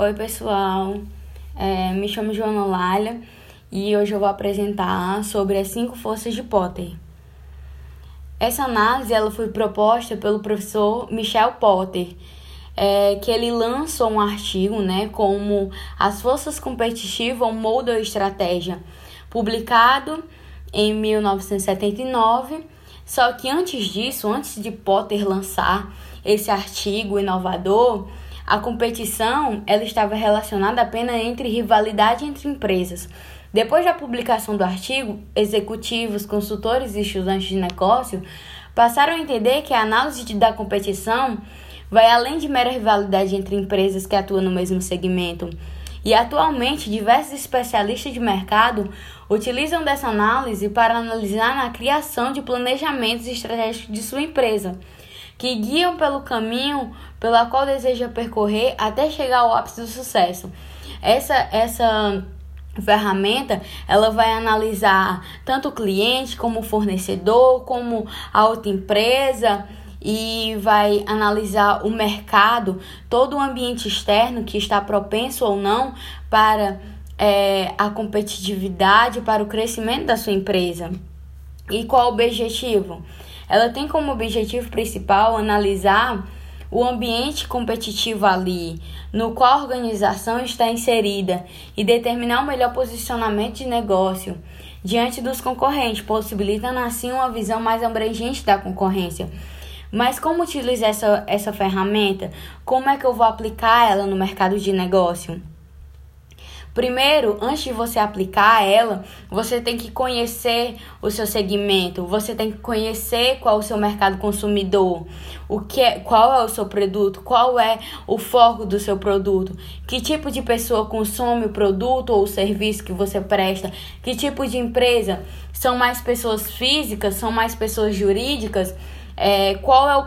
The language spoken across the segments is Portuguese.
Oi, pessoal. É, me chamo Joana Lália e hoje eu vou apresentar sobre as cinco forças de Potter. Essa análise ela foi proposta pelo professor Michel Potter, é, que ele lançou um artigo né, como As Forças Competitivas, Molde ou Estratégia, publicado em 1979. Só que antes disso, antes de Potter lançar esse artigo inovador, a competição ela estava relacionada apenas entre rivalidade entre empresas. Depois da publicação do artigo, executivos, consultores e estudantes de negócio passaram a entender que a análise da competição vai além de mera rivalidade entre empresas que atuam no mesmo segmento. E atualmente, diversos especialistas de mercado utilizam dessa análise para analisar na criação de planejamentos estratégicos de sua empresa que guiam pelo caminho pela qual deseja percorrer até chegar ao ápice do sucesso. Essa essa ferramenta ela vai analisar tanto o cliente como o fornecedor, como a outra empresa e vai analisar o mercado, todo o ambiente externo que está propenso ou não para é, a competitividade, para o crescimento da sua empresa. E qual o objetivo? Ela tem como objetivo principal analisar o ambiente competitivo ali, no qual a organização está inserida, e determinar o melhor posicionamento de negócio diante dos concorrentes, possibilitando assim uma visão mais abrangente da concorrência. Mas como utilizar essa, essa ferramenta? Como é que eu vou aplicar ela no mercado de negócio? Primeiro, antes de você aplicar ela, você tem que conhecer o seu segmento, você tem que conhecer qual é o seu mercado consumidor, o que é, qual é o seu produto, qual é o foco do seu produto, que tipo de pessoa consome o produto ou o serviço que você presta, que tipo de empresa, são mais pessoas físicas, são mais pessoas jurídicas, é, qual é o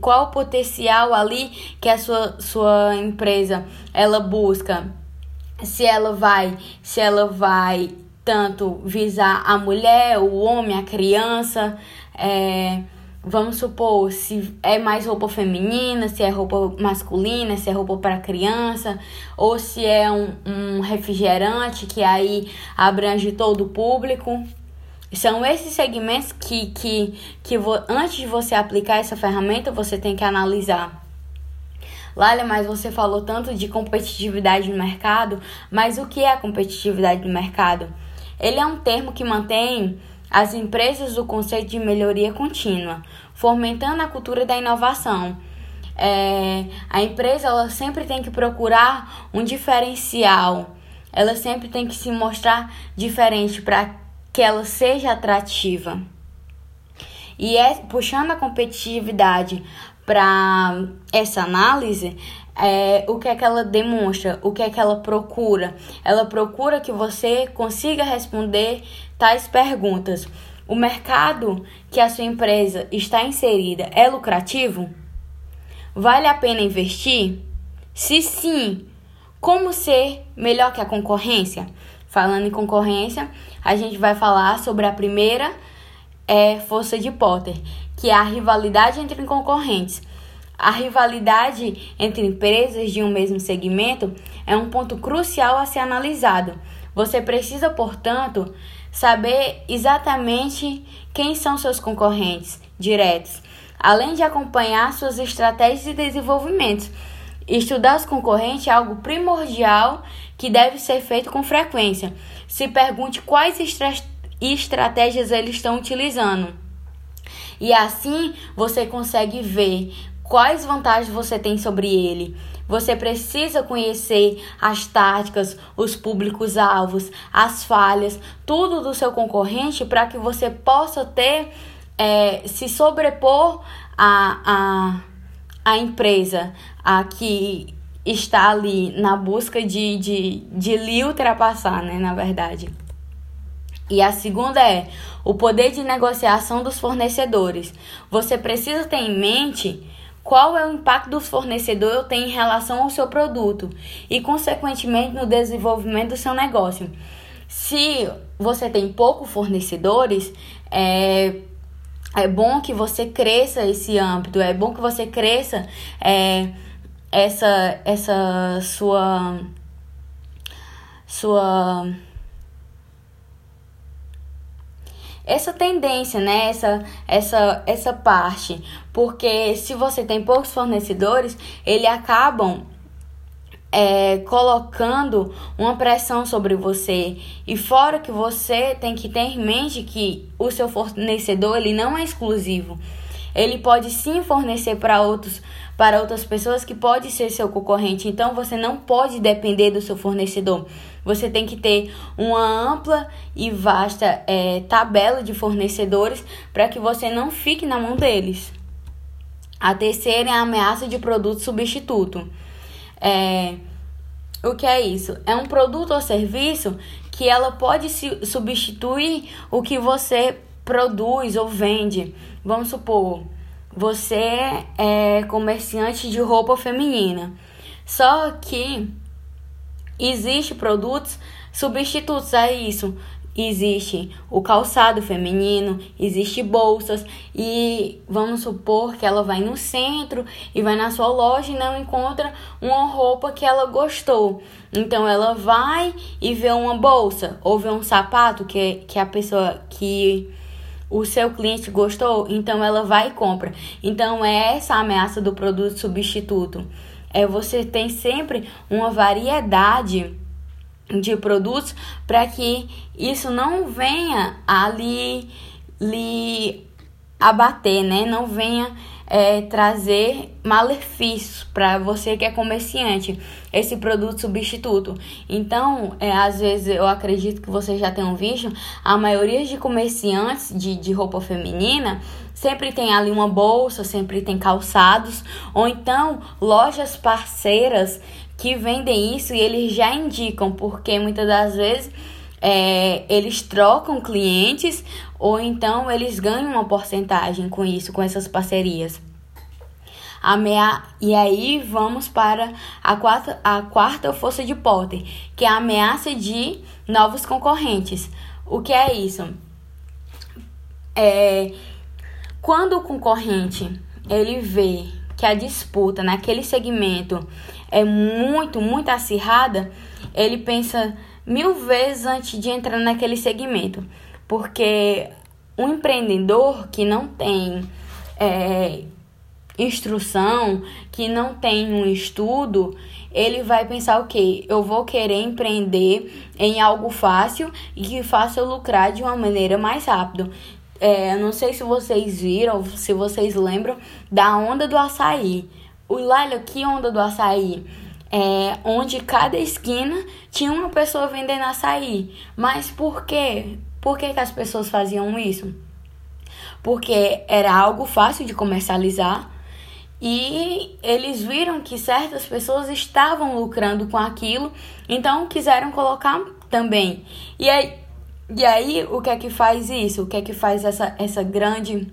qual o potencial ali que a sua, sua empresa ela busca se ela vai, se ela vai tanto visar a mulher, o homem, a criança, é, vamos supor, se é mais roupa feminina, se é roupa masculina, se é roupa para criança, ou se é um, um refrigerante que aí abrange todo o público. São esses segmentos que, que, que antes de você aplicar essa ferramenta, você tem que analisar. Lália, mas você falou tanto de competitividade no mercado, mas o que é a competitividade no mercado? Ele é um termo que mantém as empresas do conceito de melhoria contínua, fomentando a cultura da inovação. É, a empresa ela sempre tem que procurar um diferencial, ela sempre tem que se mostrar diferente para que ela seja atrativa. E é puxando a competitividade para essa análise, é, o que é que ela demonstra, o que é que ela procura. Ela procura que você consiga responder tais perguntas. O mercado que a sua empresa está inserida é lucrativo? Vale a pena investir? Se sim, como ser melhor que a concorrência? Falando em concorrência, a gente vai falar sobre a primeira é, força de Potter, que é a rivalidade entre concorrentes. A rivalidade entre empresas de um mesmo segmento é um ponto crucial a ser analisado. Você precisa, portanto, saber exatamente quem são seus concorrentes diretos, além de acompanhar suas estratégias de desenvolvimento. Estudar os concorrentes é algo primordial que deve ser feito com frequência. Se pergunte quais estra estratégias eles estão utilizando. E assim você consegue ver quais vantagens você tem sobre ele. Você precisa conhecer as táticas, os públicos-alvos, as falhas, tudo do seu concorrente para que você possa ter, é, se sobrepor a, a, a empresa a que está ali na busca de, de, de lhe ultrapassar, né, na verdade. E a segunda é o poder de negociação dos fornecedores. Você precisa ter em mente qual é o impacto dos fornecedores tem em relação ao seu produto e, consequentemente, no desenvolvimento do seu negócio. Se você tem poucos fornecedores, é, é bom que você cresça esse âmbito, é bom que você cresça é, essa essa sua sua essa tendência, né? Essa, essa, essa parte. Porque se você tem poucos fornecedores, eles acabam é, colocando uma pressão sobre você. E fora que você tem que ter em mente que o seu fornecedor ele não é exclusivo. Ele pode sim fornecer para outros para outras pessoas que pode ser seu concorrente. Então você não pode depender do seu fornecedor. Você tem que ter uma ampla e vasta é, tabela de fornecedores para que você não fique na mão deles. A terceira é a ameaça de produto substituto. É, o que é isso? É um produto ou serviço que ela pode substituir o que você produz ou vende. Vamos supor, você é comerciante de roupa feminina. Só que existe produtos substitutos a isso. Existe o calçado feminino, existe bolsas e vamos supor que ela vai no centro e vai na sua loja e não encontra uma roupa que ela gostou. Então ela vai e vê uma bolsa ou vê um sapato que, que a pessoa que o seu cliente gostou, então ela vai e compra. Então é essa a ameaça do produto substituto. É você tem sempre uma variedade de produtos para que isso não venha ali lhe abater, né? Não venha é, trazer malefícios para você que é comerciante, esse produto substituto. Então, é, às vezes eu acredito que vocês já tenham visto, a maioria de comerciantes de, de roupa feminina sempre tem ali uma bolsa, sempre tem calçados, ou então lojas parceiras que vendem isso e eles já indicam, porque muitas das vezes é, eles trocam clientes ou então eles ganham uma porcentagem com isso, com essas parcerias. Amea... E aí vamos para a quarta, a quarta força de Potter, que é a ameaça de novos concorrentes. O que é isso? É, quando o concorrente ele vê que a disputa naquele segmento é muito, muito acirrada, ele pensa mil vezes antes de entrar naquele segmento. Porque um empreendedor que não tem é, instrução, que não tem um estudo, ele vai pensar o quê? Eu vou querer empreender em algo fácil e que faça eu lucrar de uma maneira mais rápida. É, não sei se vocês viram, se vocês lembram da onda do açaí. O Laila, que onda do açaí? É, onde cada esquina tinha uma pessoa vendendo açaí. Mas por quê? Por que, que as pessoas faziam isso? Porque era algo fácil de comercializar e eles viram que certas pessoas estavam lucrando com aquilo, então quiseram colocar também. E aí, e aí o que é que faz isso? O que é que faz essa, essa grande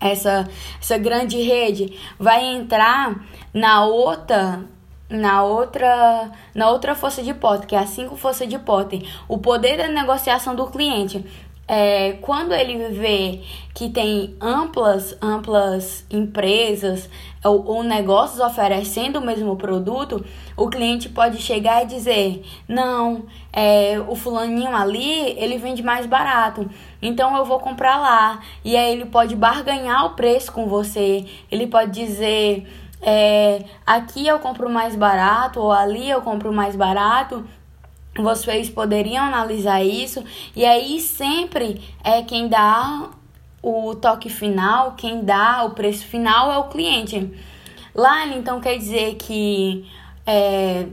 essa, essa grande rede vai entrar na outra na outra na outra força de Potter, que é a cinco força de Potter, o poder da negociação do cliente. É, quando ele vê que tem amplas amplas empresas ou, ou, negócios oferecendo o mesmo produto, o cliente pode chegar e dizer: não, é, o fulaninho ali ele vende mais barato, então eu vou comprar lá. E aí ele pode barganhar o preço com você, ele pode dizer é, aqui eu compro mais barato ou ali eu compro mais barato. Vocês poderiam analisar isso e aí sempre é quem dá o toque final, quem dá o preço final é o cliente. Lá então quer dizer que é,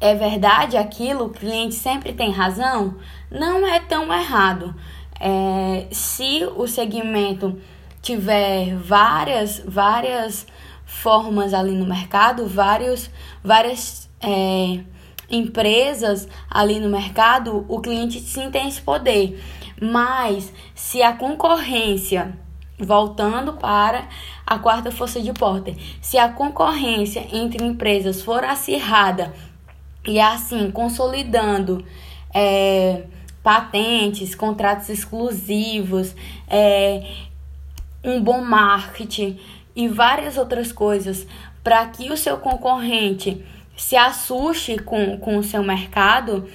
é verdade aquilo, o cliente sempre tem razão? Não é tão errado. É, se o segmento tiver várias, várias formas ali no mercado, vários, várias é, empresas ali no mercado, o cliente sim tem esse poder. Mas se a concorrência, voltando para a quarta força de Porter, se a concorrência entre empresas for acirrada e assim consolidando é, patentes, contratos exclusivos, é, um bom marketing e várias outras coisas para que o seu concorrente se assuste com, com o seu mercado,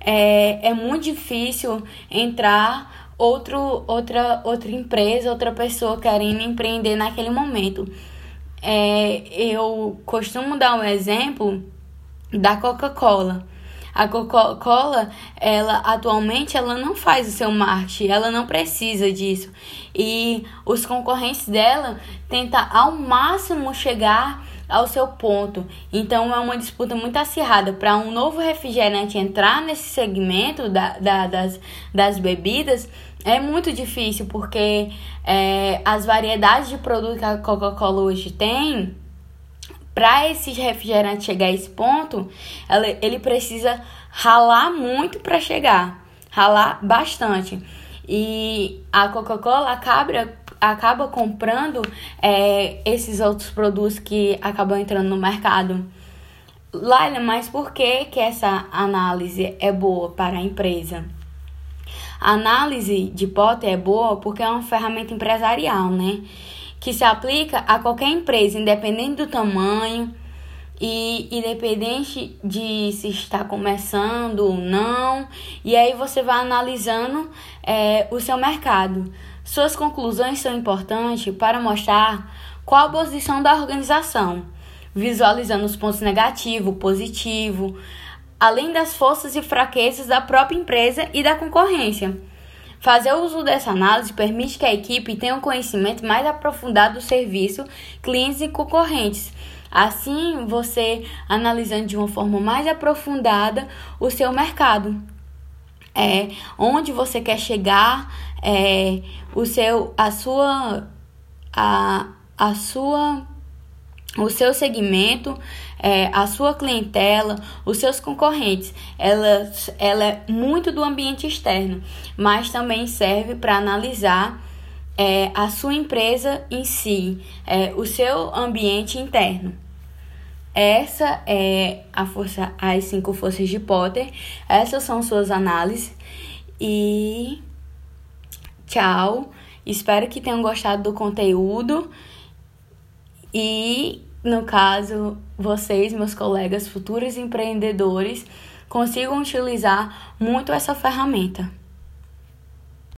é, é muito difícil entrar outro, outra, outra empresa, outra pessoa querendo empreender naquele momento. É, eu costumo dar um exemplo da Coca-Cola. A Coca-Cola, ela atualmente ela não faz o seu marketing, ela não precisa disso. E os concorrentes dela tentam ao máximo chegar ao seu ponto. Então é uma disputa muito acirrada para um novo refrigerante entrar nesse segmento da, da, das, das bebidas. É muito difícil porque é, as variedades de produto que a Coca-Cola hoje tem para esse refrigerante chegar a esse ponto, ele precisa ralar muito para chegar, ralar bastante. E a Coca-Cola acaba, acaba comprando é, esses outros produtos que acabam entrando no mercado. Laila, mas por que, que essa análise é boa para a empresa? A análise de Potter é boa porque é uma ferramenta empresarial, né? Que se aplica a qualquer empresa, independente do tamanho e independente de se está começando ou não. E aí você vai analisando é, o seu mercado. Suas conclusões são importantes para mostrar qual a posição da organização, visualizando os pontos negativos, positivo, além das forças e fraquezas da própria empresa e da concorrência. Fazer uso dessa análise permite que a equipe tenha um conhecimento mais aprofundado do serviço, clientes e concorrentes. Assim, você analisando de uma forma mais aprofundada o seu mercado. É, onde você quer chegar, é, o seu, a sua, a, a sua o seu segmento, é, a sua clientela, os seus concorrentes. Ela, ela é muito do ambiente externo, mas também serve para analisar é, a sua empresa em si, é, o seu ambiente interno. Essa é a força, as cinco forças de Potter. Essas são suas análises. E tchau. Espero que tenham gostado do conteúdo. E, no caso, vocês, meus colegas futuros empreendedores, consigam utilizar muito essa ferramenta.